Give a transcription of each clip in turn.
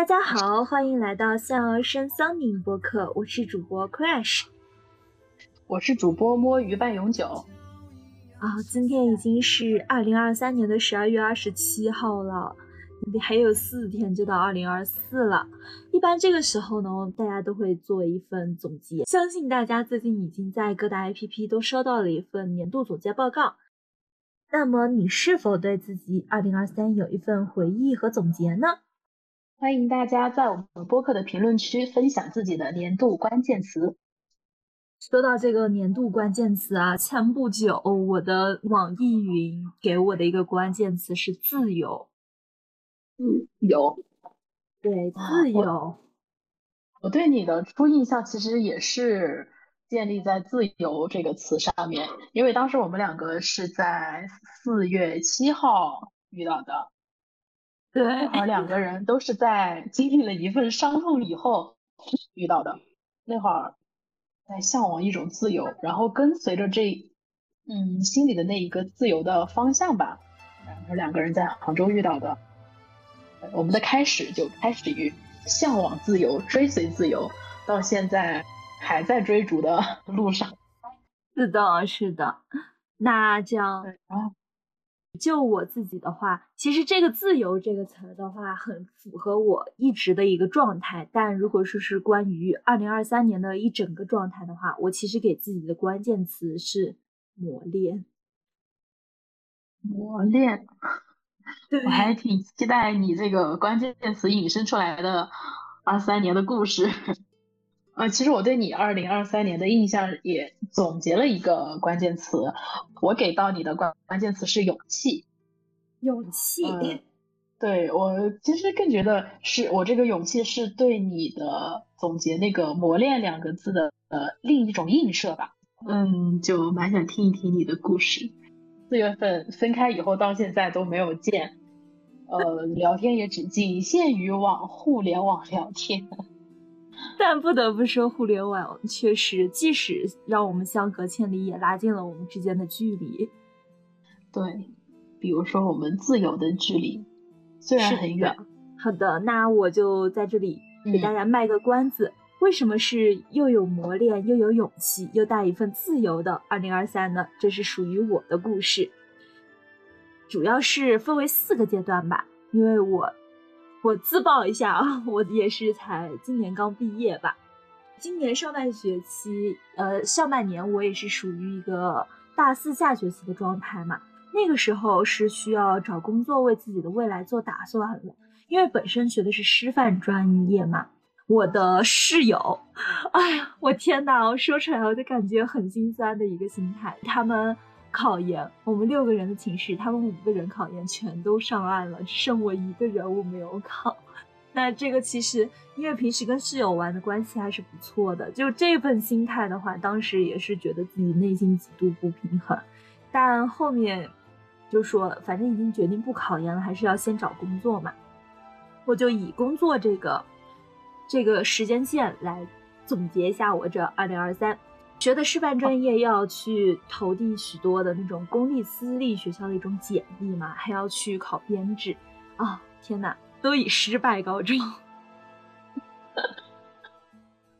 大家好，欢迎来到笑而生桑宁播客，我是主播 Crash，我是主播摸鱼半永久。啊，今天已经是二零二三年的十二月二十七号了，还有四天就到二零二四了。一般这个时候呢，大家都会做一份总结。相信大家最近已经在各大 APP 都收到了一份年度总结报告。那么，你是否对自己二零二三有一份回忆和总结呢？欢迎大家在我们播客的评论区分享自己的年度关键词。说到这个年度关键词啊，前不久我的网易云给我的一个关键词是自由。自由，对，自由。我对你的初印象其实也是建立在“自由”这个词上面，因为当时我们两个是在四月七号遇到的。对，那会儿两个人都是在经历了一份伤痛以后遇到的。那会儿在向往一种自由，然后跟随着这，嗯，心里的那一个自由的方向吧。然后两个人在杭州遇到的。我们的开始就开始于向往自由、追随自由，到现在还在追逐的路上。是的，是的。那这样。就我自己的话，其实这个“自由”这个词儿的话，很符合我一直的一个状态。但如果说是关于二零二三年的一整个状态的话，我其实给自己的关键词是磨练。磨练，我还挺期待你这个关键词引申出来的二三年的故事。呃，其实我对你二零二三年的印象也总结了一个关键词，我给到你的关关键词是勇气。勇气，对我其实更觉得是我这个勇气是对你的总结那个磨练两个字的呃另一种映射吧。嗯，就蛮想听一听你的故事。四月份分开以后到现在都没有见，呃，聊天也只仅限于网互联网聊天。但不得不说，互联网确实，即使让我们相隔千里，也拉近了我们之间的距离。对，比如说我们自由的距离，虽然很远。好的，那我就在这里给大家卖个关子：为什么是又有磨练，又有勇气，又带一份自由的二零二三呢？这是属于我的故事，主要是分为四个阶段吧，因为我。我自曝一下啊，我也是才今年刚毕业吧。今年上半学期，呃，上半年我也是属于一个大四下学期的状态嘛。那个时候是需要找工作，为自己的未来做打算了。因为本身学的是师范专业嘛，我的室友，哎呀，我天呐，我说出来我就感觉很心酸的一个心态，他们。考研，我们六个人的寝室，他们五个人考研全都上岸了，剩我一个人我没有考。那这个其实因为平时跟室友玩的关系还是不错的，就这份心态的话，当时也是觉得自己内心极度不平衡。但后面就说，反正已经决定不考研了，还是要先找工作嘛。我就以工作这个这个时间线来总结一下我这二零二三。学的师范专业要去投递许多的那种公立私立学校的一种简历嘛，还要去考编制啊！天哪，都以失败告终。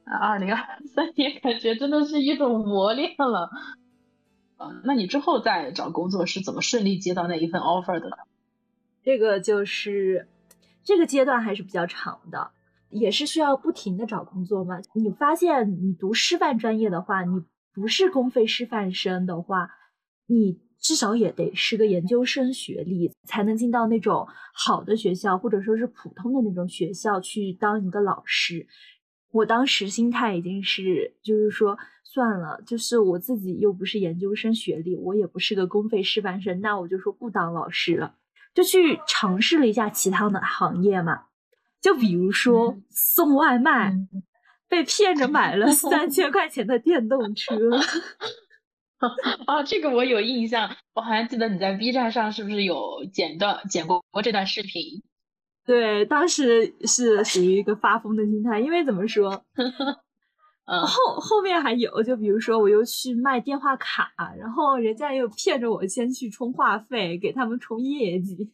二零二三年感觉真的是一种磨练了。啊，那你之后再找工作是怎么顺利接到那一份 offer 的呢？这个就是这个阶段还是比较长的。也是需要不停的找工作嘛？你发现你读师范专业的话，你不是公费师范生的话，你至少也得是个研究生学历，才能进到那种好的学校，或者说是普通的那种学校去当一个老师。我当时心态已经是，就是说算了，就是我自己又不是研究生学历，我也不是个公费师范生，那我就说不当老师了，就去尝试了一下其他的行业嘛。就比如说送外卖，被骗着买了 三千块钱的电动车。啊，这个我有印象，我好像记得你在 B 站上是不是有剪段剪过这段视频？对，当时是属于一个发疯的心态，因为怎么说，后后面还有，就比如说我又去卖电话卡，然后人家又骗着我先去充话费，给他们充业绩。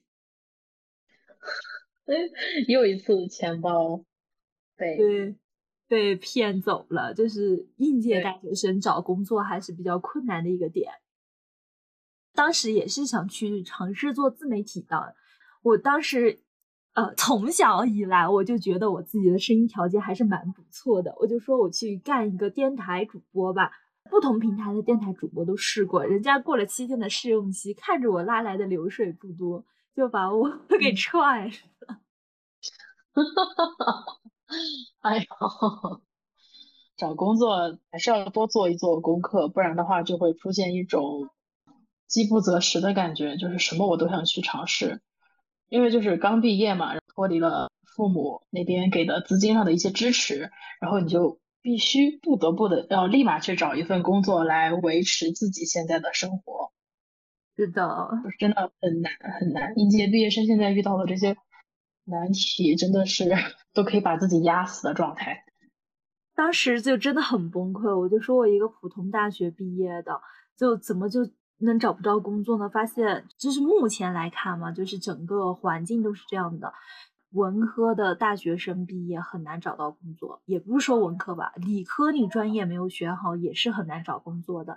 又一次钱包被对被骗走了，就是应届大学生找工作还是比较困难的一个点。当时也是想去尝试做自媒体的，我当时。呃，从小以来我就觉得我自己的声音条件还是蛮不错的，我就说我去干一个电台主播吧。不同平台的电台主播都试过，人家过了七天的试用期，看着我拉来的流水不多，就把我 给踹了。哈哈哈！哎呦，找工作还是要多做一做功课，不然的话就会出现一种饥不择食的感觉，就是什么我都想去尝试。因为就是刚毕业嘛，脱离了父母那边给的资金上的一些支持，然后你就必须不得不的要立马去找一份工作来维持自己现在的生活。是的，真的很难很难。应届毕业生现在遇到的这些难题，真的是 都可以把自己压死的状态。当时就真的很崩溃，我就说我一个普通大学毕业的，就怎么就。能找不到工作呢？发现就是目前来看嘛，就是整个环境都是这样的。文科的大学生毕业很难找到工作，也不是说文科吧，理科你专业没有选好也是很难找工作的。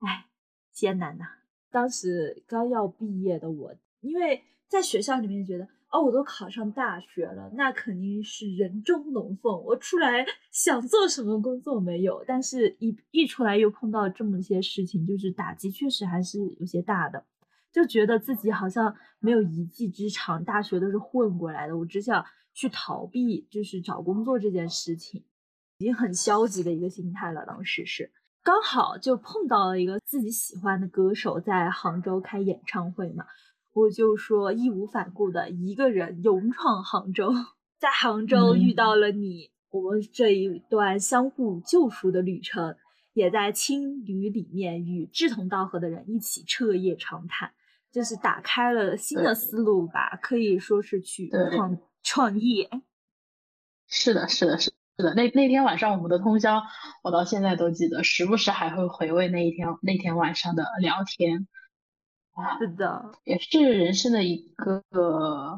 哎，艰难呐！当时刚要毕业的我，因为在学校里面觉得。哦，我都考上大学了，那肯定是人中龙凤。我出来 想做什么工作没有，但是一一出来又碰到这么些事情，就是打击确实还是有些大的，就觉得自己好像没有一技之长，大学都是混过来的，我只想去逃避，就是找工作这件事情，已经很消极的一个心态了。当时是刚好就碰到了一个自己喜欢的歌手在杭州开演唱会嘛。我就说义无反顾的一个人勇闯杭州，在杭州遇到了你，我们这一段相互救赎的旅程，也在青旅里面与志同道合的人一起彻夜长谈，就是打开了新的思路吧，可以说是去创创业。是的，是的，是是的。那那天晚上我们的通宵，我到现在都记得，时不时还会回味那一天那天晚上的聊天。是的，也是人生的一个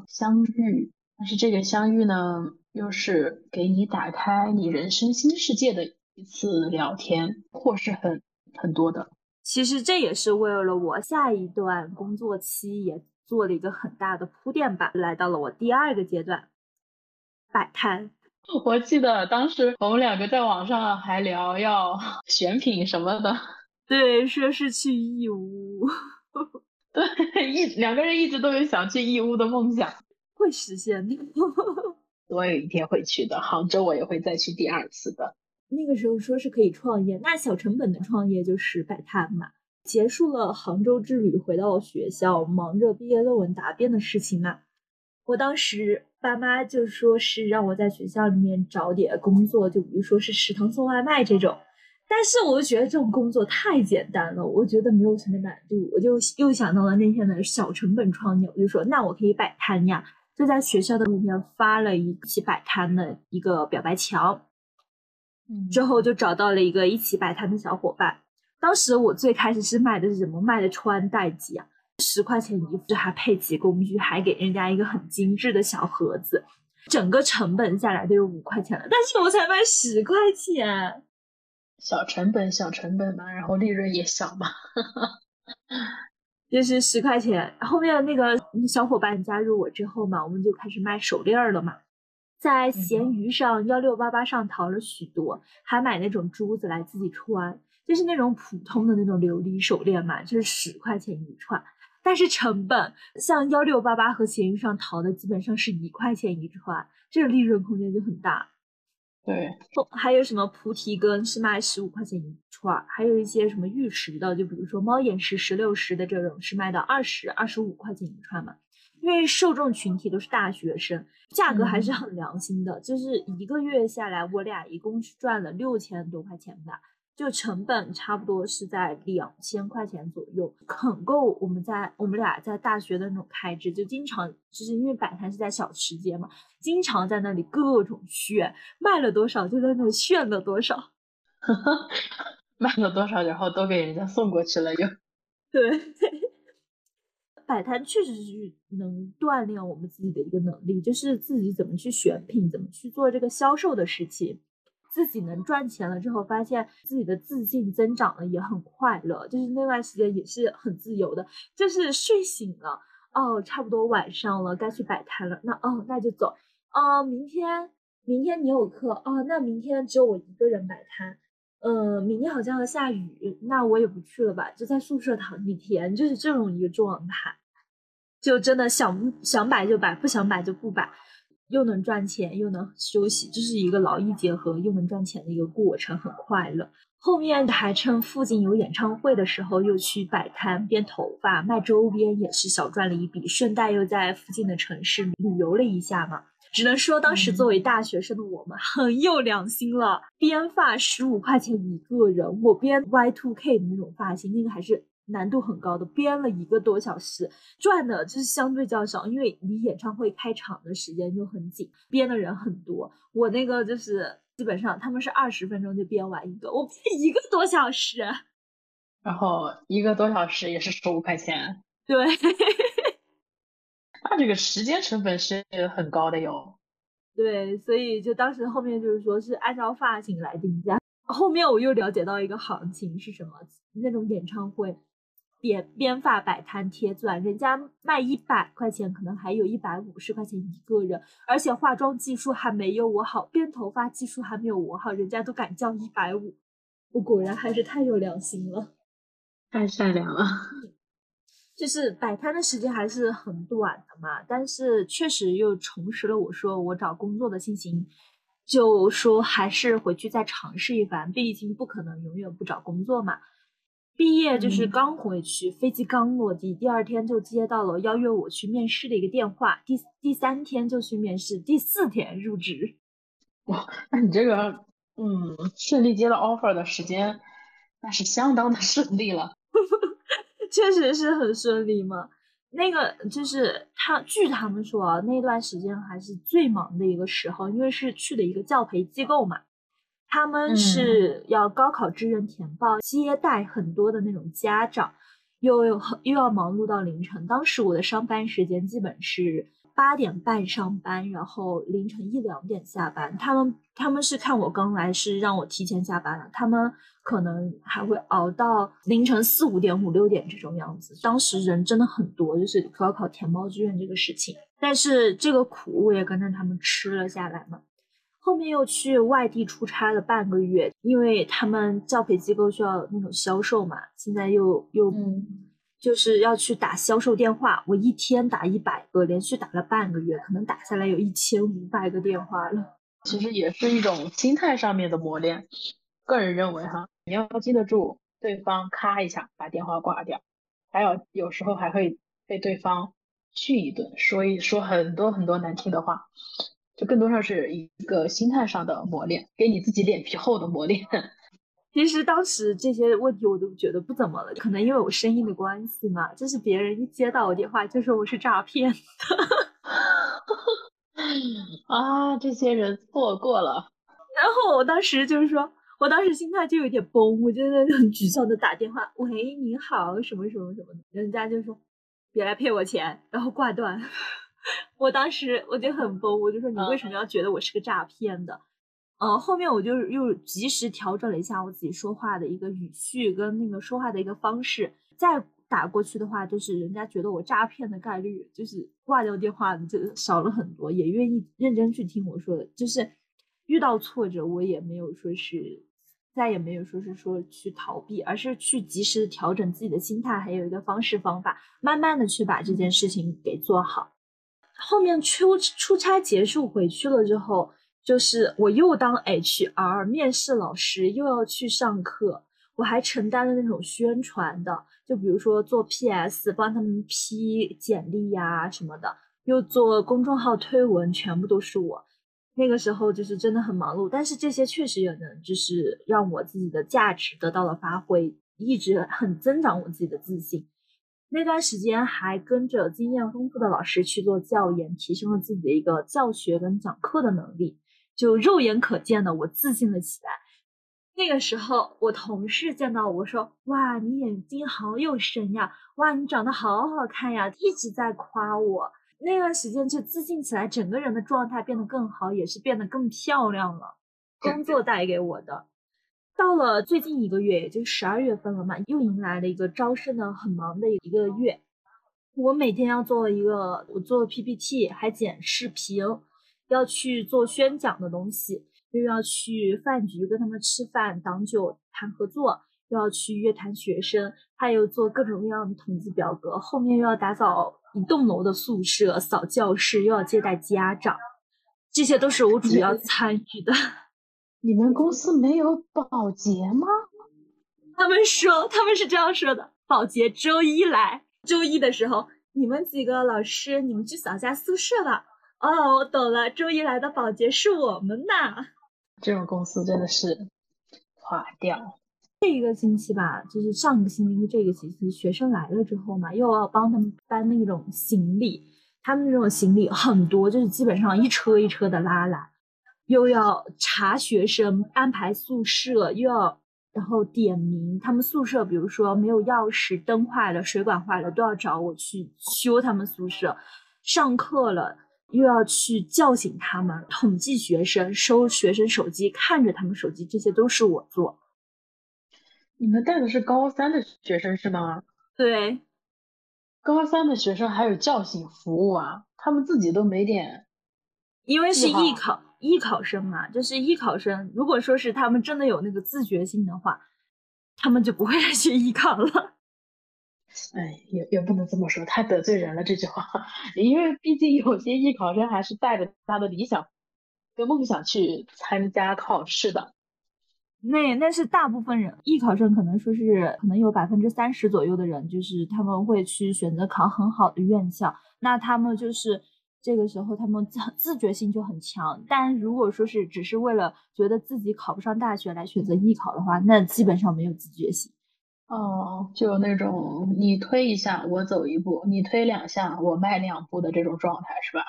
相遇，但是这个相遇呢，又是给你打开你人生新世界的一次聊天，或是很很多的。其实这也是为了我下一段工作期也做了一个很大的铺垫吧。来到了我第二个阶段，摆摊。我记得当时我们两个在网上还聊要 选品什么的，对，说是去义乌。对，一两个人一直都有想去义乌的梦想，会实现的。我有一天会去的，杭州我也会再去第二次的。那个时候说是可以创业，那小成本的创业就是摆摊嘛。结束了杭州之旅，回到学校，忙着毕业论文答辩的事情嘛。我当时爸妈就说是让我在学校里面找点工作，就比如说是食堂送外卖这种。但是我就觉得这种工作太简单了，我觉得没有什么难度，我就又想到了那天的小成本创业，我就说那我可以摆摊呀，就在学校的路边发了一起摆摊的一个表白墙，之后就找到了一个一起摆摊的小伙伴。当时我最开始是卖的是什么？卖的穿戴机啊，十块钱一副，还配齐工具，还给人家一个很精致的小盒子，整个成本下来都有五块钱了，但是我才卖十块钱。小成本，小成本嘛，然后利润也小嘛，就是十块钱。后面那个小伙伴加入我之后嘛，我们就开始卖手链了嘛，在闲鱼上幺六八八上淘了许多，还买那种珠子来自己穿，就是那种普通的那种琉璃手链嘛，就是十块钱一串。但是成本像幺六八八和闲鱼上淘的基本上是一块钱一串，这个利润空间就很大。对，还有什么菩提根是卖十五块钱一串，还有一些什么玉石的，就比如说猫眼石、石榴石的这种是卖到二十二十五块钱一串嘛。因为受众群体都是大学生，价格还是很良心的，就是一个月下来，我俩一共是赚了六千多块钱吧。就成本差不多是在两千块钱左右，很够我们在我们俩在大学的那种开支，就经常就是因为摆摊是在小吃街嘛，经常在那里各种炫，卖了多少就在那里炫了多少，卖了多少然后都给人家送过去了又。对，摆摊确实是能锻炼我们自己的一个能力，就是自己怎么去选品，怎么去做这个销售的事情。自己能赚钱了之后，发现自己的自信增长了，也很快乐。就是那段时间也是很自由的，就是睡醒了，哦，差不多晚上了，该去摆摊了。那哦，那就走。哦，明天明天你有课哦，那明天只有我一个人摆摊。嗯，明天好像要下雨，那我也不去了吧，就在宿舍躺一天，就是这种一个状态。就真的想想摆就摆，不想摆就不摆。又能赚钱又能休息，这是一个劳逸结合又能赚钱的一个过程，很快乐。后面还趁附近有演唱会的时候，又去摆摊编头发卖周边，也是小赚了一笔，顺带又在附近的城市旅游了一下嘛。只能说当时作为大学生的我们很有良心了，编发十五块钱一个人，我编 Y two K 的那种发型，那个还是。难度很高的，编了一个多小时，赚的就是相对较少，因为离演唱会开场的时间就很紧，编的人很多。我那个就是基本上他们是二十分钟就编完一个，我编一个多小时，然后一个多小时也是十五块钱。对，那这个时间成本是很高的哟。对，所以就当时后面就是说是按照发型来定价。后面我又了解到一个行情是什么，那种演唱会。编编发摆摊贴钻，人家卖一百块钱，可能还有一百五十块钱一个人，而且化妆技术还没有我好，编头发技术还没有我好，人家都敢叫一百五，我果然还是太有良心了，太善良了。就是摆摊的时间还是很短的嘛，但是确实又重拾了我说我找工作的信心，就说还是回去再尝试一番，毕竟不可能永远不找工作嘛。毕业就是刚回去，飞机刚落地，第二天就接到了邀约我去面试的一个电话，第第三天就去面试，第四天入职。哇，那你这个嗯，顺利接到 offer 的时间，那是相当的 顺利了。确实是很顺利嘛。那个就是他，据他们说啊，那段时间还是最忙的一个时候，因为是去的一个教培机构嘛。他们是要高考志愿填报，接待很多的那种家长，又又又要忙碌到凌晨。当时我的上班时间基本是八点半上班，然后凌晨一两点下班。他们他们是看我刚来，是让我提前下班了。他们可能还会熬到凌晨四五点、五六点这种样子。当时人真的很多，就是高考填报志愿这个事情。但是这个苦我也跟着他们吃了下来嘛。后面又去外地出差了半个月，因为他们教培机构需要那种销售嘛。现在又又就是要去打销售电话，我一天打一百个，连续打了半个月，可能打下来有一千五百个电话了。其实也是一种心态上面的磨练。个人认为哈，你要记得住对方咔一下把电话挂掉，还有有时候还会被对方训一顿，说一说很多很多难听的话。就更多上是一个心态上的磨练，给你自己脸皮厚的磨练。其实当时这些问题我都觉得不怎么了，可能因为我声音的关系嘛，就是别人一接到我电话就说我是诈骗。啊，这些人错过了。然后我当时就是说，我当时心态就有点崩，我就在很沮丧的打电话，喂，你好，什么什么什么的，人家就说别来骗我钱，然后挂断。我当时我就很崩，我就说你为什么要觉得我是个诈骗的？呃，后面我就又及时调整了一下我自己说话的一个语序跟那个说话的一个方式，再打过去的话，就是人家觉得我诈骗的概率就是挂掉电话就少了很多，也愿意认真去听我说的。就是遇到挫折，我也没有说是再也没有说是说去逃避，而是去及时调整自己的心态，还有一个方式方法，慢慢的去把这件事情给做好。后面出出差结束回去了之后，就是我又当 HR 面试老师，又要去上课，我还承担了那种宣传的，就比如说做 PS 帮他们批简历呀什么的，又做公众号推文，全部都是我。那个时候就是真的很忙碌，但是这些确实也能就是让我自己的价值得到了发挥，一直很增长我自己的自信。那段时间还跟着经验丰富的老师去做教研，提升了自己的一个教学跟讲课的能力，就肉眼可见的我自信了起来。那个时候，我同事见到我说：“哇，你眼睛好有神呀！哇，你长得好好看呀！”一直在夸我。那段时间就自信起来，整个人的状态变得更好，也是变得更漂亮了。工作带给我的。到了最近一个月，也就十二月份了嘛，又迎来了一个招生的很忙的一个月。我每天要做一个，我做 PPT，还剪视频，要去做宣讲的东西，又要去饭局跟他们吃饭、挡酒、谈合作，又要去约谈学生，还有做各种各样的统计表格。后面又要打扫一栋楼的宿舍、扫教室，又要接待家长，这些都是我主要参与的。你们公司没有保洁吗？他们说他们是这样说的：保洁周一来，周一的时候，你们几个老师，你们去扫下宿舍吧。哦，我懂了，周一来的保洁是我们呐。这种公司真的是垮掉。这一个星期吧，就是上个星期这个星期，学生来了之后嘛，又要帮他们搬那种行李，他们那种行李很多，就是基本上一车一车的拉来。又要查学生安排宿舍，又要然后点名他们宿舍，比如说没有钥匙、灯坏了、水管坏了，都要找我去修他们宿舍。上课了又要去叫醒他们，统计学生、收学生手机、看着他们手机，这些都是我做。你们带的是高三的学生是吗？对，高三的学生还有叫醒服务啊？他们自己都没点，因为是艺考。艺考生嘛，就是艺考生。如果说是他们真的有那个自觉性的话，他们就不会来学艺考了。哎，也也不能这么说，太得罪人了这句话。因为毕竟有些艺考生还是带着他的理想跟梦想去参加考试的。那那是大部分人，艺考生可能说是可能有百分之三十左右的人，就是他们会去选择考很好的院校。那他们就是。这个时候他们自 自觉性就很强，但如果说是只是为了觉得自己考不上大学来选择艺考的话，那基本上没有自觉性。哦，就那种你推一下我走一步，你推两下我迈两步的这种状态是吧？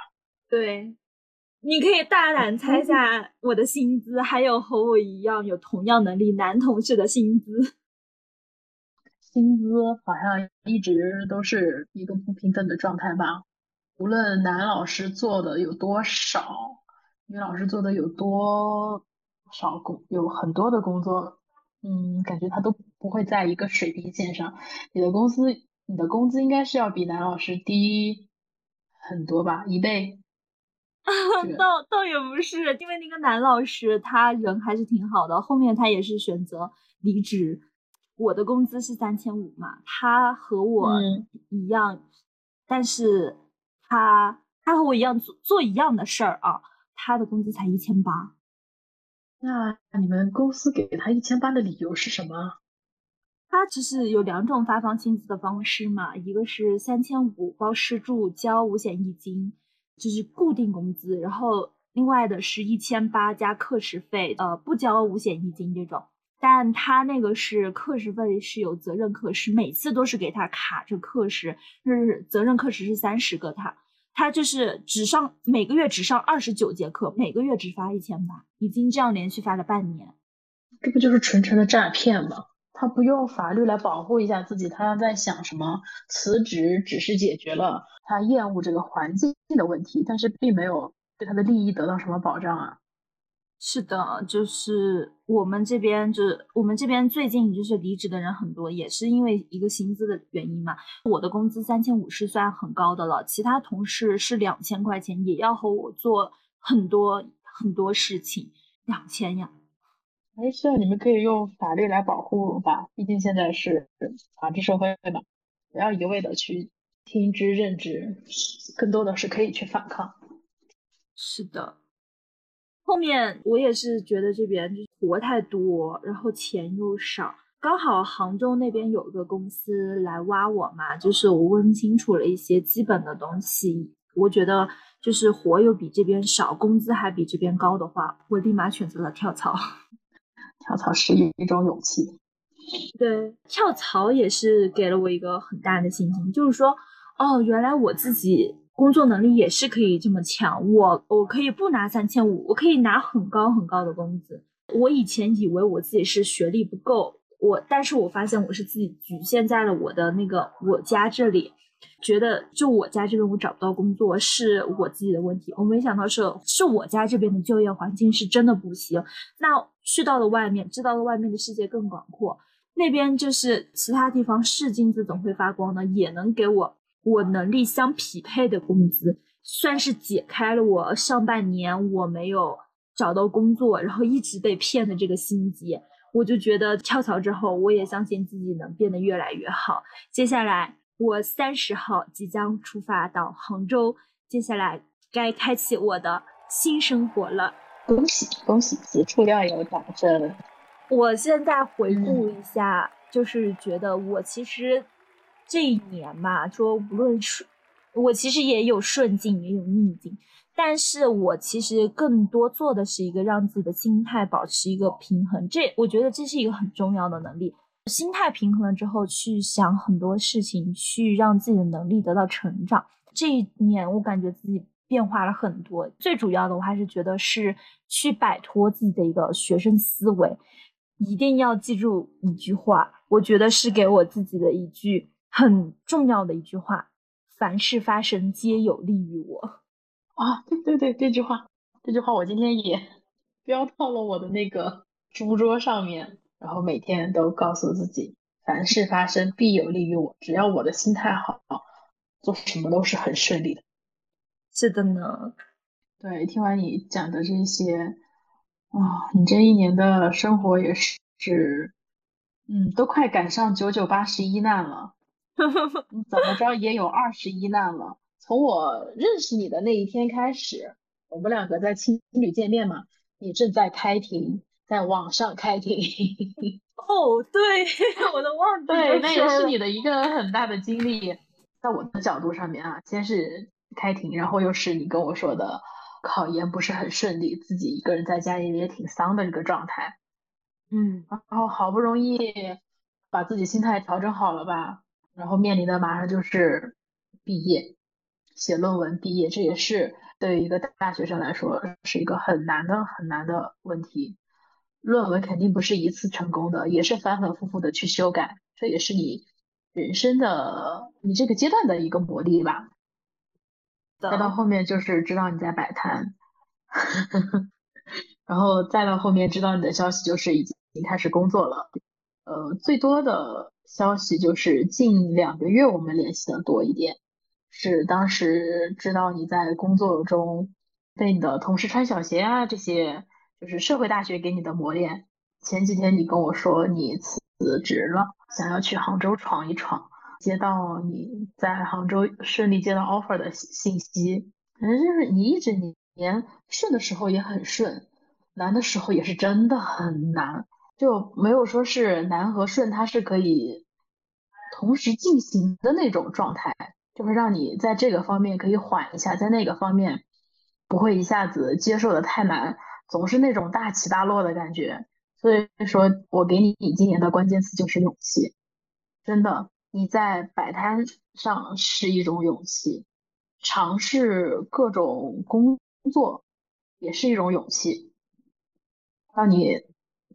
对，你可以大胆猜下我的薪资，还有和我一样有同样能力男同事的薪资。薪资好像一直都是一个不平等的状态吧？无论男老师做的有多少，女老师做的有多少工，有很多的工作，嗯，感觉他都不会在一个水平线上。你的公司，你的工资应该是要比男老师低很多吧，一倍？倒倒也不是，因为那个男老师他人还是挺好的，后面他也是选择离职。我的工资是三千五嘛，他和我一样，但是。他他和我一样做做一样的事儿啊，他的工资才一千八。那你们公司给他一千八的理由是什么？他其实有两种发放薪资的方式嘛，一个是三千五包吃住交五险一金，就是固定工资，然后另外的是一千八加课时费，呃，不交五险一金这种。但他那个是课时费是有责任课时，每次都是给他卡着课时，就是责任课时是三十个，他他就是只上每个月只上二十九节课，每个月只发一千八，已经这样连续发了半年，这不就是纯纯的诈骗吗？他不用法律来保护一下自己，他在想什么？辞职只是解决了他厌恶这个环境的问题，但是并没有对他的利益得到什么保障啊。是的，就是我们这边，就是我们这边最近就是离职的人很多，也是因为一个薪资的原因嘛。我的工资三千五是算很高的了，其他同事是两千块钱，也要和我做很多很多事情，两千呀。没事，你们可以用法律来保护吧，毕竟现在是法治社会嘛，不要一味的去听之任之，更多的是可以去反抗。是的。后面我也是觉得这边就是活太多，然后钱又少，刚好杭州那边有一个公司来挖我嘛，就是我问清楚了一些基本的东西，我觉得就是活又比这边少，工资还比这边高的话，我立马选择了跳槽。跳槽是一一种勇气，对，跳槽也是给了我一个很大的信心，就是说，哦，原来我自己。工作能力也是可以这么强，我我可以不拿三千五，我可以拿很高很高的工资，我以前以为我自己是学历不够，我但是我发现我是自己局限在了我的那个我家这里，觉得就我家这边我找不到工作是我自己的问题。我没想到是是我家这边的就业环境是真的不行。那去到了外面，知道了外面的世界更广阔，那边就是其他地方是金子总会发光的，也能给我我能力相匹配的工资，算是解开了我上半年我没有。找到工作，然后一直被骗的这个心结，我就觉得跳槽之后，我也相信自己能变得越来越好。接下来，我三十号即将出发到杭州，接下来该开启我的新生活了。恭喜恭喜，此处要有掌声。我现在回顾一下，就是觉得我其实这一年嘛，说无论是，我其实也有顺境，也有逆境。但是我其实更多做的是一个让自己的心态保持一个平衡，这我觉得这是一个很重要的能力。心态平衡了之后，去想很多事情，去让自己的能力得到成长。这一年我感觉自己变化了很多，最主要的我还是觉得是去摆脱自己的一个学生思维。一定要记住一句话，我觉得是给我自己的一句很重要的一句话：凡事发生皆有利于我。啊，对对对，这句话，这句话我今天也 标到了我的那个书桌上面，然后每天都告诉自己，凡事发生必有利于我，只要我的心态好，做什么都是很顺利的。是的呢，对，听完你讲的这些，啊，你这一年的生活也是，嗯，都快赶上九九八十一难了，怎么着也有二十一难了。从我认识你的那一天开始，我们两个在青旅见面嘛，你正在开庭，在网上开庭。哦，对，我都忘记对，那也是你的一个很大的经历。在我的角度上面啊，先是开庭，然后又是你跟我说的考研不是很顺利，自己一个人在家里也挺丧的一个状态。嗯，然后好不容易把自己心态调整好了吧，然后面临的马上就是毕业。写论文毕业，这也是对于一个大学生来说是一个很难的、很难的问题。论文肯定不是一次成功的，也是反反复复的去修改，这也是你人生的你这个阶段的一个磨砺吧。再到后面就是知道你在摆摊，然后再到后面知道你的消息就是已经开始工作了。呃，最多的消息就是近两个月我们联系的多一点。是当时知道你在工作中被你的同事穿小鞋啊，这些就是社会大学给你的磨练。前几天你跟我说你辞职了，想要去杭州闯一闯，接到你在杭州顺利接到 offer 的信息。反正就是你一整年顺的时候也很顺，难的时候也是真的很难，就没有说是难和顺它是可以同时进行的那种状态。就会让你在这个方面可以缓一下，在那个方面不会一下子接受的太难，总是那种大起大落的感觉。所以说我给你今年的关键词就是勇气，真的，你在摆摊上是一种勇气，尝试各种工作也是一种勇气，让你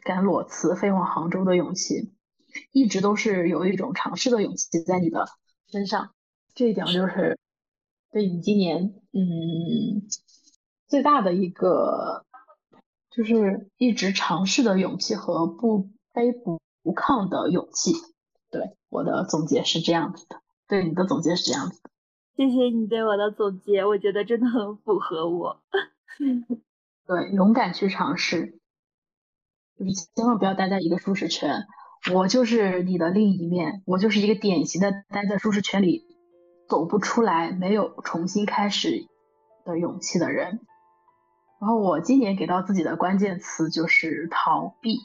敢裸辞飞往杭州的勇气，一直都是有一种尝试的勇气在你的身上。这一点就是对你今年嗯最大的一个，就是一直尝试的勇气和不卑不不亢的勇气。对我的总结是这样子的，对你的总结是这样子的。谢谢你对我的总结，我觉得真的很符合我。对，勇敢去尝试，就是千万不要待在一个舒适圈。我就是你的另一面，我就是一个典型的待在舒适圈里。走不出来，没有重新开始的勇气的人。然后我今年给到自己的关键词就是逃避。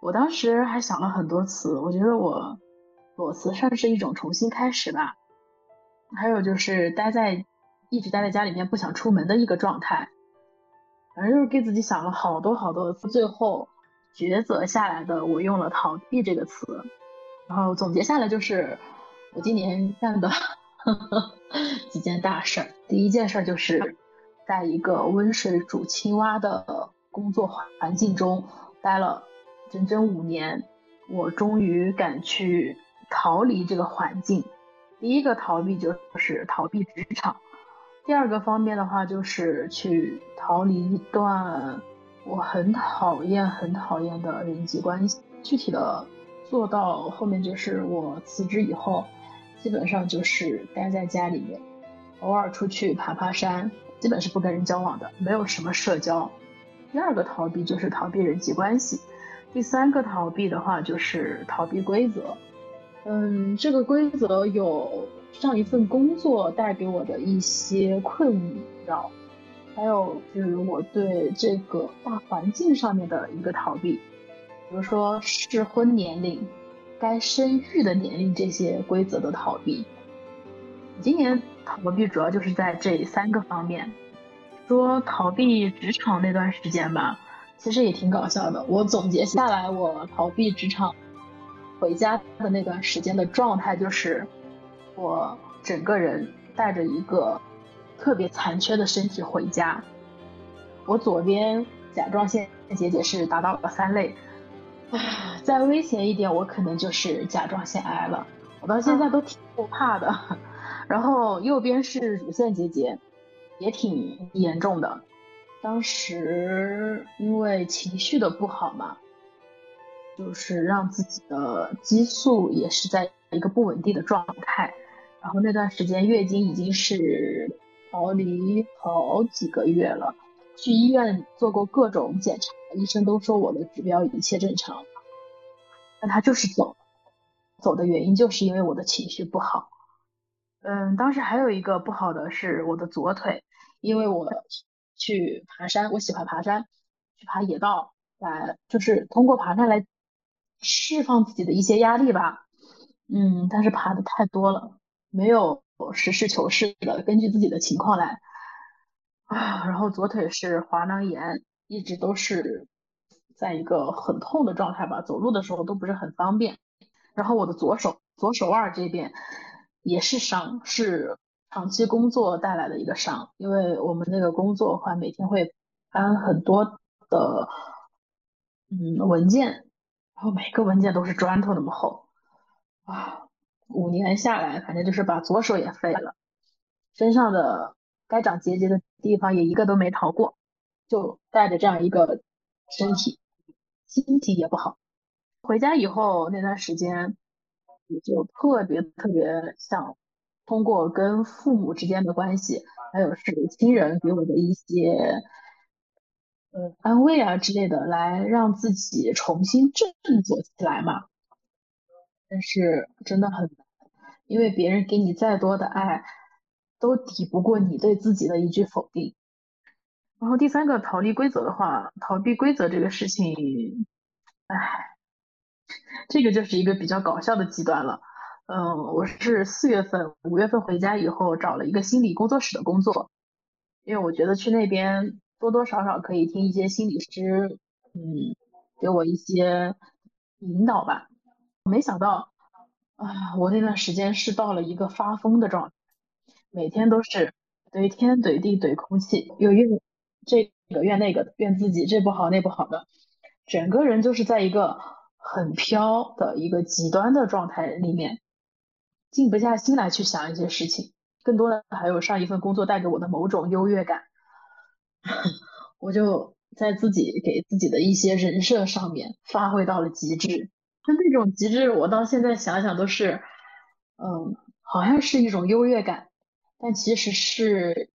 我当时还想了很多词，我觉得我裸辞算是一种重新开始吧。还有就是待在一直待在家里面不想出门的一个状态。反正就是给自己想了好多好多，最后抉择下来的，我用了逃避这个词。然后总结下来就是。我今年干的呵 呵几件大事儿，第一件事就是在一个温水煮青蛙的工作环境中待了整整五年，我终于敢去逃离这个环境。第一个逃避就是逃避职场，第二个方面的话就是去逃离一段我很讨厌、很讨厌的人际关系。具体的做到后面就是我辞职以后，基本上就是待在家里面，偶尔出去爬爬山，基本是不跟人交往的，没有什么社交。第二个逃避就是逃避人际关系，第三个逃避的话就是逃避规则。嗯，这个规则有上一份工作带给我的一些困扰，还有就是我对这个大环境上面的一个逃避，比如说适婚年龄、该生育的年龄这些规则的逃避。今年逃避主要就是在这三个方面。说逃避职场那段时间吧，其实也挺搞笑的。我总结下来，我逃避职场。回家的那段时间的状态就是，我整个人带着一个特别残缺的身体回家。我左边甲状腺结节是达到了三类，唉，再危险一点，我可能就是甲状腺癌了。我到现在都挺后怕的。然后右边是乳腺结节，也挺严重的。当时因为情绪的不好嘛。就是让自己的激素也是在一个不稳定的状态，然后那段时间月经已经是逃离好几个月了，去医院做过各种检查，医生都说我的指标一切正常，但他就是走，走的原因就是因为我的情绪不好。嗯，当时还有一个不好的是我的左腿，因为我去爬山，我喜欢爬山，去爬野道来，就是通过爬山来。释放自己的一些压力吧，嗯，但是爬的太多了，没有实事求是的根据自己的情况来啊。然后左腿是滑囊炎，一直都是在一个很痛的状态吧，走路的时候都不是很方便。然后我的左手左手腕这边也是伤，是长期工作带来的一个伤，因为我们那个工作的话，每天会搬很多的嗯文件。然后每个文件都是砖头那么厚啊！五年下来，反正就是把左手也废了，身上的该长结节的地方也一个都没逃过，就带着这样一个身体，心情也不好。回家以后那段时间，我就特别特别想通过跟父母之间的关系，还有是亲人给我的一些。呃，安慰啊之类的，来让自己重新振作起来嘛。但是真的很难，因为别人给你再多的爱，都抵不过你对自己的一句否定。然后第三个逃离规则的话，逃避规则这个事情，唉，这个就是一个比较搞笑的极端了。嗯，我是四月份、五月份回家以后找了一个心理工作室的工作，因为我觉得去那边。多多少少可以听一些心理师，嗯，给我一些引导吧。没想到啊，我那段时间是到了一个发疯的状态，每天都是怼天怼地怼空气，又怨这个怨那个，怨自己这不好那不好的，整个人就是在一个很飘的一个极端的状态里面，静不下心来去想一些事情。更多的还有上一份工作带给我的某种优越感。我就在自己给自己的一些人设上面发挥到了极致，就那种极致，我到现在想想都是，嗯，好像是一种优越感，但其实是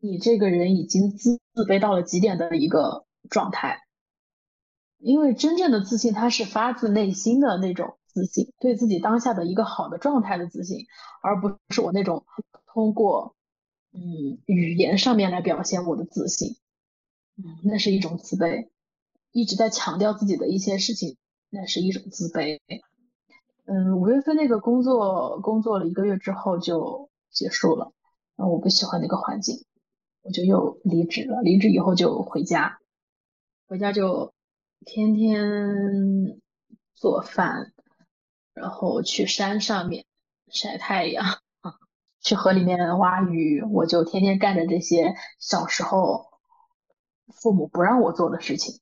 你这个人已经自自卑到了极点的一个状态。因为真正的自信，它是发自内心的那种自信，对自己当下的一个好的状态的自信，而不是我那种通过。嗯，语言上面来表现我的自信，嗯，那是一种自卑，一直在强调自己的一些事情，那是一种自卑。嗯，五月份那个工作工作了一个月之后就结束了，然后我不喜欢那个环境，我就又离职了。离职以后就回家，回家就天天做饭，然后去山上面晒太阳。去河里面挖鱼，我就天天干着这些小时候父母不让我做的事情。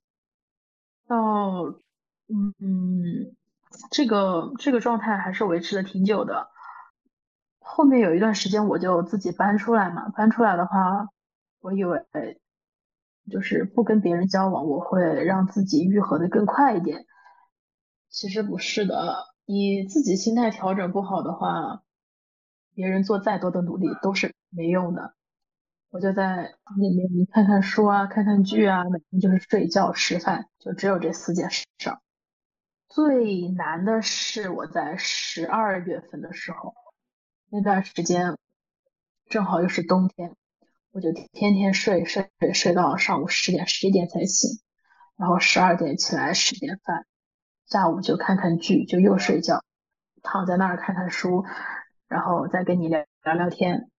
到嗯嗯，这个这个状态还是维持的挺久的。后面有一段时间我就自己搬出来嘛，搬出来的话，我以为就是不跟别人交往，我会让自己愈合的更快一点。其实不是的，你自己心态调整不好的话，别人做再多的努力都是没用的。我就在里面看看书啊，看看剧啊，每天就是睡觉、吃饭，就只有这四件事。最难的是我在十二月份的时候，那段时间正好又是冬天，我就天天睡睡睡到上午十点、十一点才醒，然后十二点起来吃点饭，下午就看看剧，就又睡觉，躺在那儿看看书，然后再跟你聊聊聊天。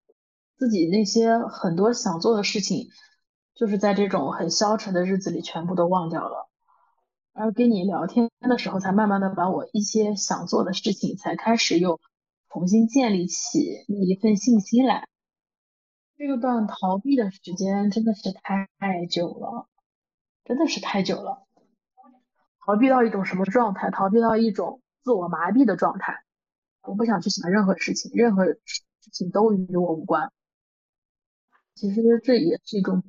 自己那些很多想做的事情，就是在这种很消沉的日子里全部都忘掉了，而跟你聊天的时候，才慢慢的把我一些想做的事情，才开始又重新建立起那一份信心来。这个段逃避的时间真的是太久了，真的是太久了，逃避到一种什么状态？逃避到一种自我麻痹的状态。我不想去想任何事情，任何事情都与我无关。其实这也是一种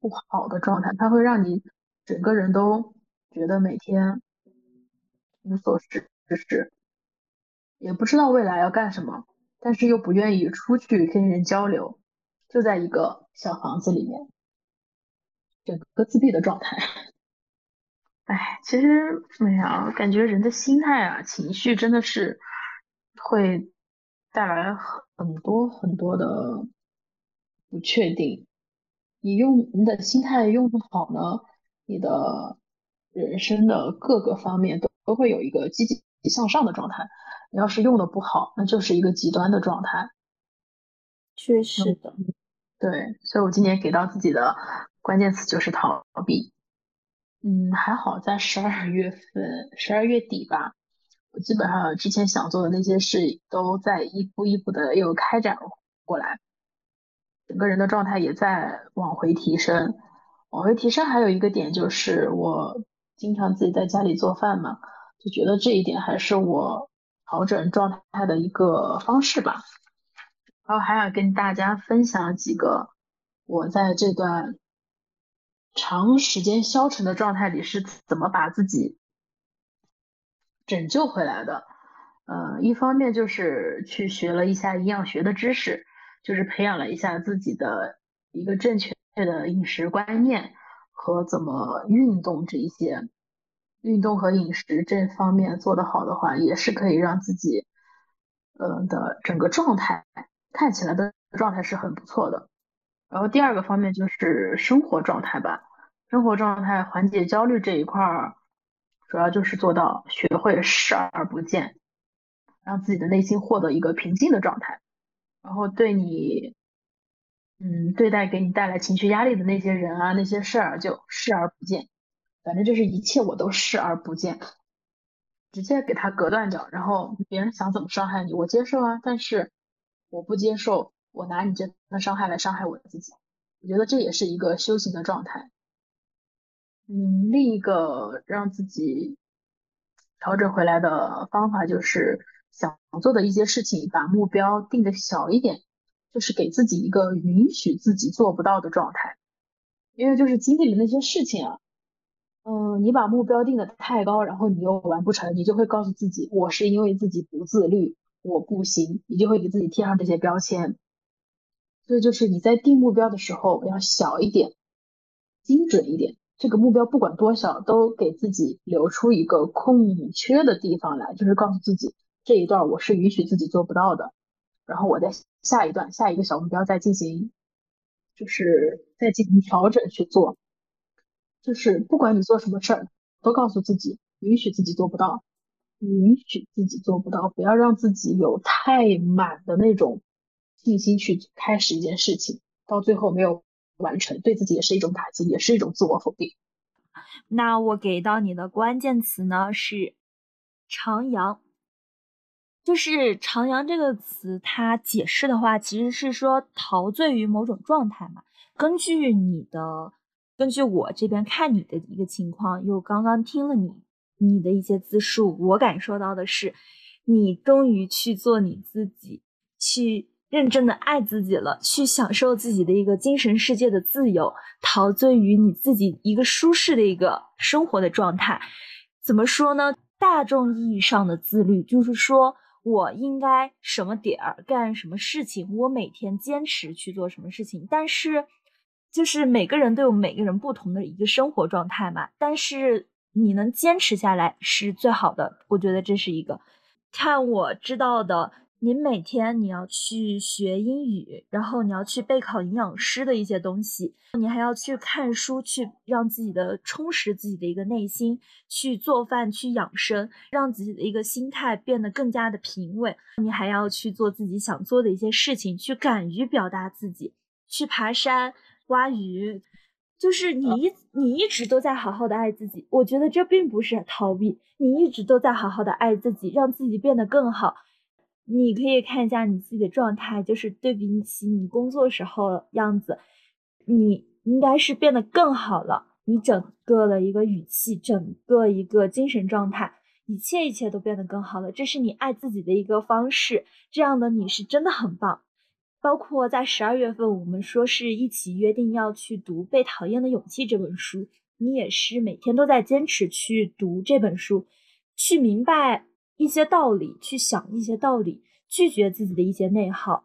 不好的状态，它会让你整个人都觉得每天无所事事，也不知道未来要干什么，但是又不愿意出去跟人交流，就在一个小房子里面，整个自闭的状态。哎，其实哎呀，感觉人的心态啊、情绪真的是会带来很多很多的。不确定，你用你的心态用不好呢，你的人生的各个方面都都会有一个积极向上的状态。你要是用的不好，那就是一个极端的状态。确实的，对，所以我今年给到自己的关键词就是逃避。嗯，还好在十二月份、十二月底吧，我基本上之前想做的那些事都在一步一步的又开展过来。整个人的状态也在往回提升，往回提升还有一个点就是我经常自己在家里做饭嘛，就觉得这一点还是我调整状态的一个方式吧。然后还想跟大家分享几个我在这段长时间消沉的状态里是怎么把自己拯救回来的。呃，一方面就是去学了一下营养学的知识。就是培养了一下自己的一个正确的饮食观念和怎么运动这一些，运动和饮食这方面做得好的话，也是可以让自己，呃的整个状态看起来的状态是很不错的。然后第二个方面就是生活状态吧，生活状态缓解焦虑这一块儿，主要就是做到学会视而不见，让自己的内心获得一个平静的状态。然后对你，嗯，对待给你带来情绪压力的那些人啊，那些事儿就视而不见，反正就是一切我都视而不见，直接给他隔断掉。然后别人想怎么伤害你，我接受啊，但是我不接受我拿你这的伤害来伤害我自己。我觉得这也是一个修行的状态。嗯，另一个让自己调整回来的方法就是。想做的一些事情，把目标定的小一点，就是给自己一个允许自己做不到的状态。因为就是经历了那些事情啊，嗯，你把目标定的太高，然后你又完不成，你就会告诉自己，我是因为自己不自律，我不行，你就会给自己贴上这些标签。所以就是你在定目标的时候要小一点，精准一点。这个目标不管多小，都给自己留出一个空缺的地方来，就是告诉自己。这一段我是允许自己做不到的，然后我在下一段下一个小目标再进行，就是再进行调整去做，就是不管你做什么事儿，都告诉自己允许自己做不到，允许自己做不到，不要让自己有太满的那种信心去开始一件事情，到最后没有完成，对自己也是一种打击，也是一种自我否定。那我给到你的关键词呢是徜徉。就是“徜徉”这个词，它解释的话，其实是说陶醉于某种状态嘛。根据你的根据我这边看你的一个情况，又刚刚听了你你的一些自述，我感受到的是，你终于去做你自己，去认真的爱自己了，去享受自己的一个精神世界的自由，陶醉于你自己一个舒适的一个生活的状态。怎么说呢？大众意义上的自律，就是说我应该什么点儿干什么事情，我每天坚持去做什么事情，但是。就是每个人都有每个人不同的一个生活状态嘛，但是你能坚持下来是最好的，我觉得这是一个。看我知道的，你每天你要去学英语，然后你要去备考营养师的一些东西，你还要去看书，去让自己的充实自己的一个内心，去做饭，去养生，让自己的一个心态变得更加的平稳。你还要去做自己想做的一些事情，去敢于表达自己，去爬山。挖鱼，就是你一你一直都在好好的爱自己，我觉得这并不是逃避，你一直都在好好的爱自己，让自己变得更好。你可以看一下你自己的状态，就是对比起你工作时候的样子，你应该是变得更好了。你整个的一个语气，整个一个精神状态，一切一切都变得更好了。这是你爱自己的一个方式，这样的你是真的很棒。包括在十二月份，我们说是一起约定要去读《被讨厌的勇气》这本书，你也是每天都在坚持去读这本书，去明白一些道理，去想一些道理，拒绝自己的一些内耗。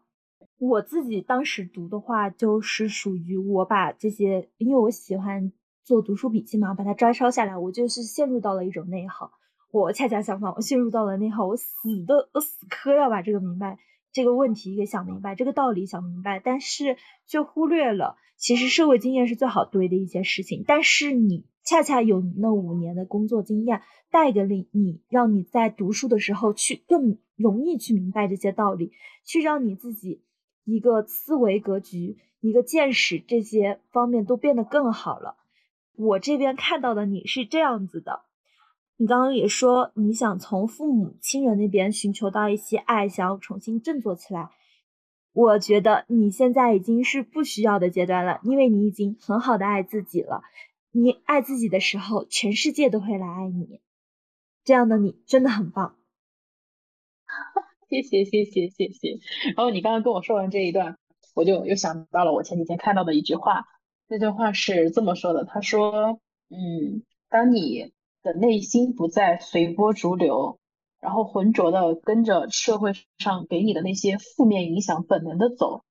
我自己当时读的话，就是属于我把这些，因为我喜欢做读书笔记嘛，把它摘抄下来，我就是陷入到了一种内耗。我恰恰相反，我陷入到了内耗，我死的我死磕要把这个明白。这个问题给想明白，这个道理想明白，但是却忽略了，其实社会经验是最好堆的一些事情。但是你恰恰有那五年的工作经验，带给了你，让你在读书的时候去更容易去明白这些道理，去让你自己一个思维格局、一个见识这些方面都变得更好了。我这边看到的你是这样子的。你刚刚也说你想从父母亲人那边寻求到一些爱，想要重新振作起来。我觉得你现在已经是不需要的阶段了，因为你已经很好的爱自己了。你爱自己的时候，全世界都会来爱你。这样的你真的很棒。谢谢谢谢谢谢。然后你刚刚跟我说完这一段，我就又想到了我前几天看到的一句话。那句话是这么说的：他说，嗯，当你。的内心不再随波逐流，然后浑浊的跟着社会上给你的那些负面影响本能的走，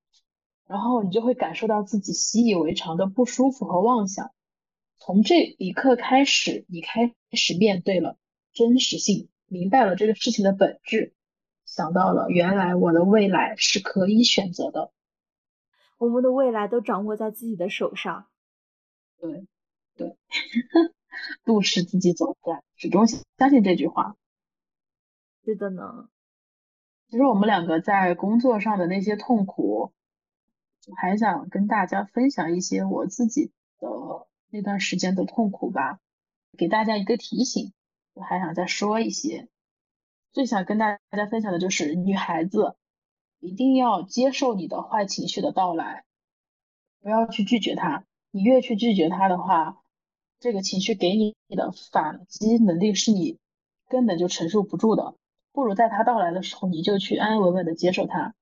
然后你就会感受到自己习以为常的不舒服和妄想。从这一刻开始，你开始面对了真实性，明白了这个事情的本质，想到了原来我的未来是可以选择的。我们的未来都掌握在自己的手上。对，对。路是自己走的，始终相信这句话。是的呢。其实我们两个在工作上的那些痛苦，还想跟大家分享一些我自己的那段时间的痛苦吧，给大家一个提醒。我还想再说一些，最想跟大家分享的就是，女孩子一定要接受你的坏情绪的到来，不要去拒绝它。你越去拒绝它的话，这个情绪给你的反击能力是你根本就承受不住的，不如在它到来的时候，你就去安安稳稳的接受它。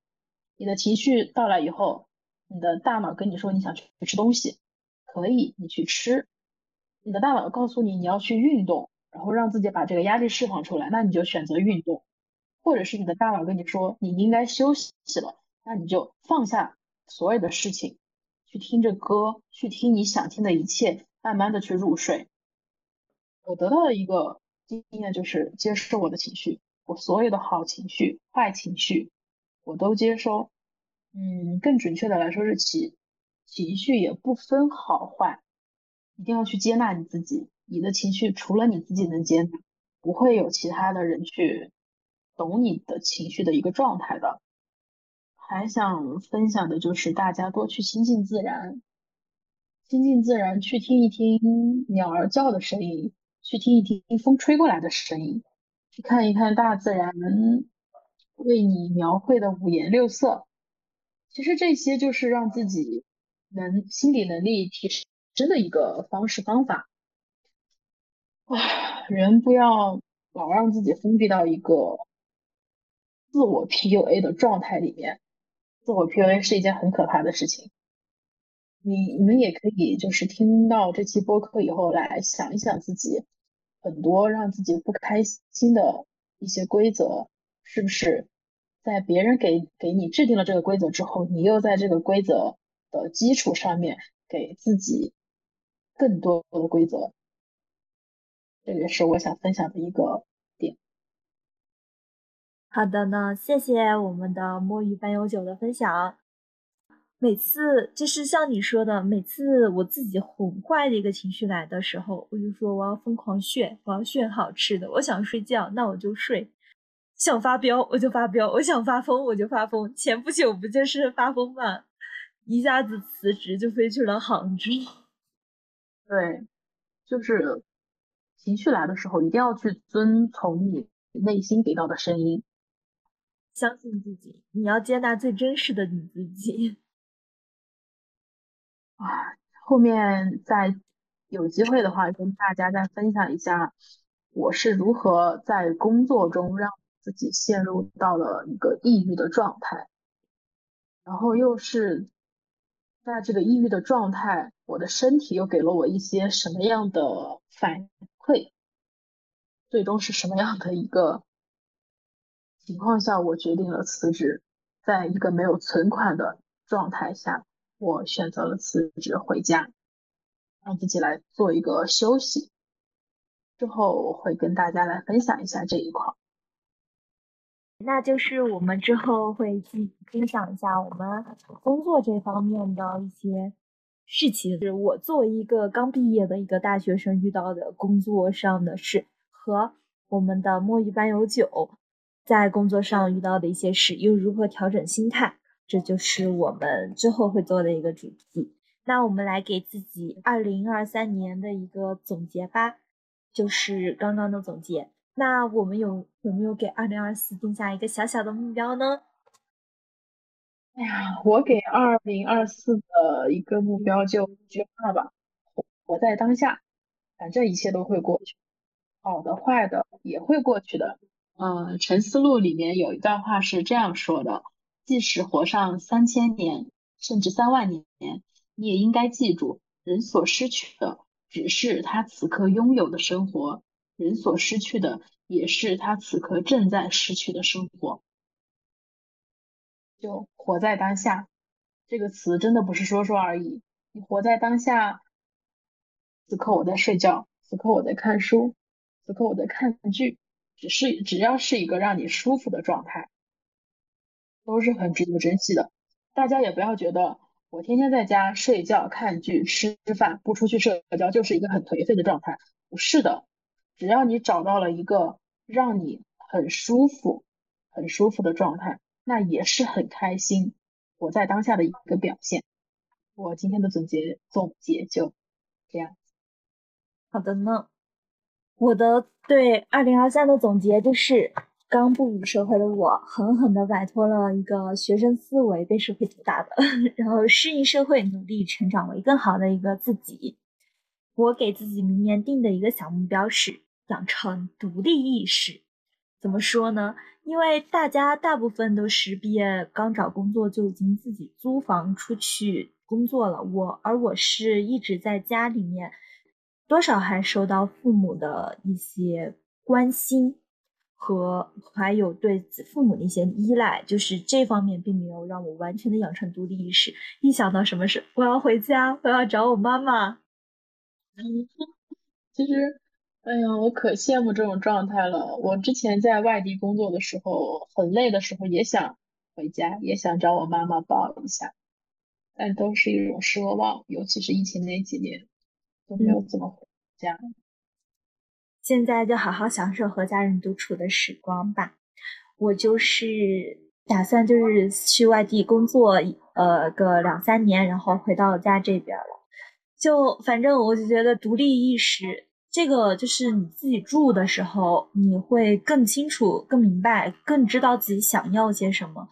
你的情绪到来以后，你的大脑跟你说你想去吃东西，可以，你去吃。你的大脑告诉你你要去运动，然后让自己把这个压力释放出来，那你就选择运动。或者是你的大脑跟你说你应该休息了，那你就放下所有的事情，去听着歌，去听你想听的一切。慢慢的去入睡，我得到的一个经验就是接受我的情绪，我所有的好情绪、坏情绪我都接收。嗯，更准确的来说是其情绪也不分好坏，一定要去接纳你自己。你的情绪除了你自己能接纳，不会有其他的人去懂你的情绪的一个状态的。还想分享的就是大家多去亲近自然。亲近自然，去听一听鸟儿叫的声音，去听一听风吹过来的声音，去看一看大自然为你描绘的五颜六色。其实这些就是让自己能心理能力提真的一个方式方法。啊，人不要老让自己封闭到一个自我 PUA 的状态里面，自我 PUA 是一件很可怕的事情。你你们也可以就是听到这期播客以后来想一想自己很多让自己不开心的一些规则，是不是在别人给给你制定了这个规则之后，你又在这个规则的基础上面给自己更多的规则？这也是我想分享的一个点。好的呢，谢谢我们的摸鱼半永久的分享。每次就是像你说的，每次我自己很坏的一个情绪来的时候，我就说我要疯狂炫，我要炫好吃的。我想睡觉，那我就睡；想发飙，我就发飙；我想发疯，我就发疯。前不久不就是发疯吗？一下子辞职就飞去了杭州。对，就是情绪来的时候，一定要去遵从你内心给到的声音，相信自己，你要接纳最真实的你自己。啊，后面再有机会的话，跟大家再分享一下我是如何在工作中让自己陷入到了一个抑郁的状态，然后又是在这个抑郁的状态，我的身体又给了我一些什么样的反馈，最终是什么样的一个情况下，我决定了辞职，在一个没有存款的状态下。我选择了辞职回家，让自己来做一个休息。之后我会跟大家来分享一下这一块。那就是我们之后会去分享一下我们工作这方面的一些事情。是我作为一个刚毕业的一个大学生遇到的工作上的事，和我们的摸鱼班有酒在工作上遇到的一些事，又如何调整心态。这就是我们之后会做的一个主题。那我们来给自己二零二三年的一个总结吧，就是刚刚的总结。那我们有有没有给二零二四定下一个小小的目标呢？哎呀，我给二零二四的一个目标就一句话吧：活在当下，反正一切都会过去，好的坏的也会过去的。嗯，《沉思录》里面有一段话是这样说的。即使活上三千年，甚至三万年，你也应该记住，人所失去的只是他此刻拥有的生活，人所失去的也是他此刻正在失去的生活。就活在当下，这个词真的不是说说而已。你活在当下，此刻我在睡觉，此刻我在看书，此刻我在看剧，只是只要是一个让你舒服的状态。都是很值得珍惜的。大家也不要觉得我天天在家睡觉、看剧、吃饭，不出去社交就是一个很颓废的状态。不是的，只要你找到了一个让你很舒服、很舒服的状态，那也是很开心、活在当下的一个表现。我今天的总结总结就这样。好的呢，我的对二零二三的总结就是。刚步入社会的我，狠狠地摆脱了一个学生思维，被社会毒打的，然后适应社会，努力成长为更好的一个自己。我给自己明年定的一个小目标是养成独立意识。怎么说呢？因为大家大部分都是毕业刚找工作就已经自己租房出去工作了，我而我是一直在家里面，多少还受到父母的一些关心。和还有对父母的一些依赖，就是这方面并没有让我完全的养成独立意识。一想到什么事，我要回家，我要找我妈妈。其实，哎呀，我可羡慕这种状态了。我之前在外地工作的时候，很累的时候也想回家，也想找我妈妈抱一下，但都是一种奢望。尤其是疫情那几年，都没有怎么回家。现在就好好享受和家人独处的时光吧。我就是打算就是去外地工作，呃，个两三年，然后回到家这边了。就反正我就觉得独立意识这个，就是你自己住的时候，你会更清楚、更明白、更知道自己想要些什么，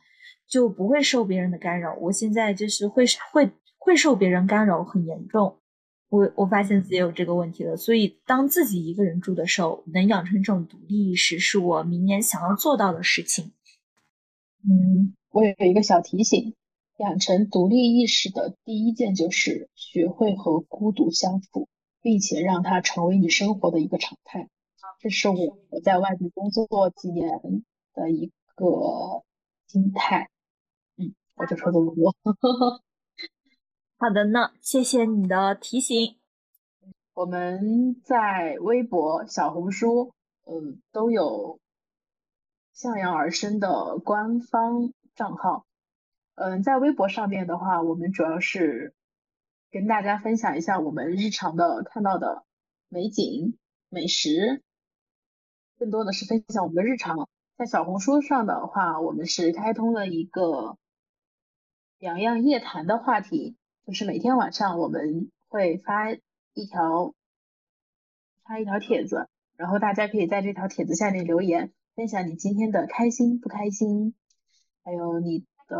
就不会受别人的干扰。我现在就是会会会受别人干扰很严重。我我发现自己有这个问题了，所以当自己一个人住的时候，能养成这种独立意识，是我明年想要做到的事情。嗯，我有一个小提醒，养成独立意识的第一件就是学会和孤独相处，并且让它成为你生活的一个常态。这是我我在外地工作几年的一个心态。嗯，我就说这么多。好的呢，谢谢你的提醒。我们在微博、小红书，嗯，都有向阳而生的官方账号。嗯，在微博上面的话，我们主要是跟大家分享一下我们日常的看到的美景、美食，更多的是分享我们的日常。在小红书上的话，我们是开通了一个“洋洋夜谈”的话题。就是每天晚上我们会发一条发一条帖子，然后大家可以在这条帖子下面留言，分享你今天的开心不开心，还有你的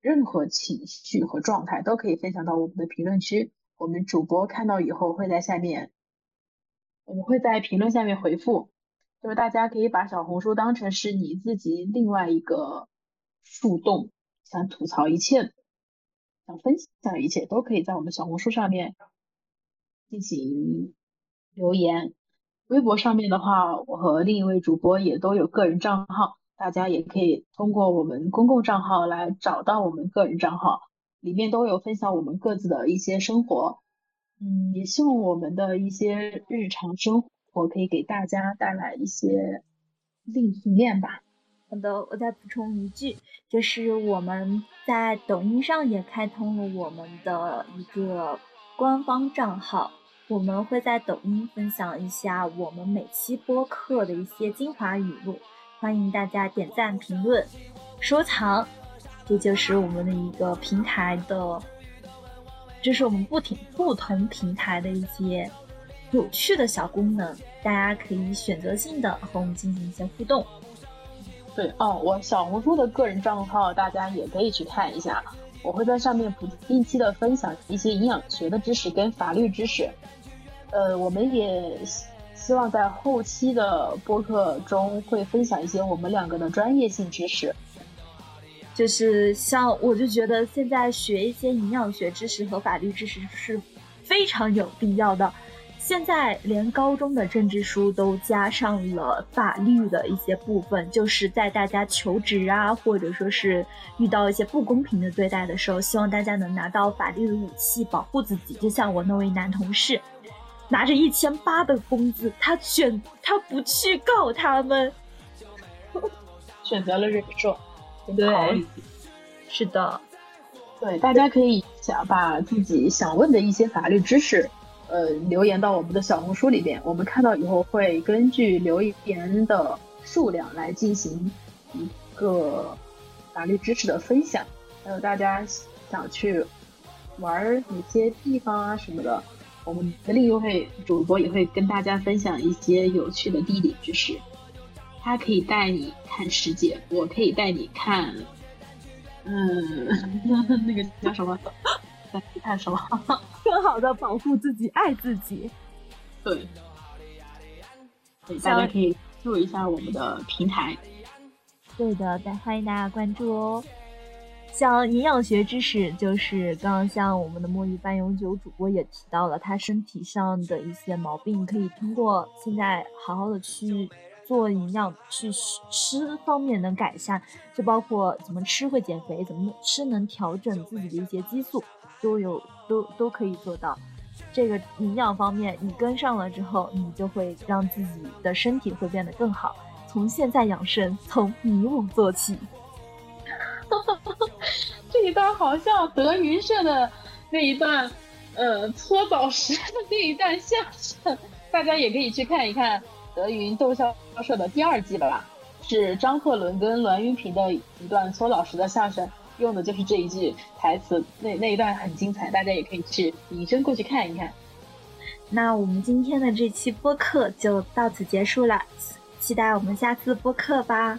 任何情绪和状态都可以分享到我们的评论区。我们主播看到以后会在下面，我们会在评论下面回复。就是大家可以把小红书当成是你自己另外一个树洞，想吐槽一切。想分享一切都可以在我们小红书上面进行留言，微博上面的话，我和另一位主播也都有个人账号，大家也可以通过我们公共账号来找到我们个人账号，里面都有分享我们各自的一些生活，嗯，也希望我们的一些日常生活可以给大家带来一些另一面吧。好的，我再补充一句，就是我们在抖音上也开通了我们的一个官方账号，我们会在抖音分享一下我们每期播客的一些精华语录，欢迎大家点赞、评论、收藏。这就是我们的一个平台的，这是我们不停不同平台的一些有趣的小功能，大家可以选择性的和我们进行一些互动。对哦，我小红书的个人账号大家也可以去看一下，我会在上面不定期的分享一些营养学的知识跟法律知识。呃，我们也希望在后期的播客中会分享一些我们两个的专业性知识。就是像我就觉得现在学一些营养学知识和法律知识是非常有必要的。现在连高中的政治书都加上了法律的一些部分，就是在大家求职啊，或者说是遇到一些不公平的对待的时候，希望大家能拿到法律的武器保护自己。就像我那位男同事，拿着一千八的工资，他选他不去告他们，选择了忍受。对，是的，对，大家可以想把自己想问的一些法律知识。呃，留言到我们的小红书里边，我们看到以后会根据留言的数量来进行一个法律知识的分享。还有大家想去玩哪些地方啊什么的，我们的另一位主播也会跟大家分享一些有趣的地理知识。他可以带你看世界，我可以带你看，嗯，那个叫什么？带你看什么？更好的保护自己，爱自己。对，大家可以注意一下我们的平台。对的，再欢迎大家关注哦。像营养学知识，就是刚刚像我们的墨鱼半永久主播也提到了，他身体上的一些毛病，可以通过现在好好的去做营养，去吃方面能改善，就包括怎么吃会减肥，怎么吃能调整自己的一些激素。都有都都可以做到，这个营养方面你跟上了之后，你就会让自己的身体会变得更好。从现在养生，从你我做起。这一段好像德云社的那一段，呃，搓澡时的那一段相声，大家也可以去看一看德云逗笑社的第二季吧，是张鹤伦跟栾云平的一段搓澡时的相声。用的就是这一句台词，那那一段很精彩，大家也可以去引申过去看一看。那我们今天的这期播客就到此结束了，期待我们下次播客吧。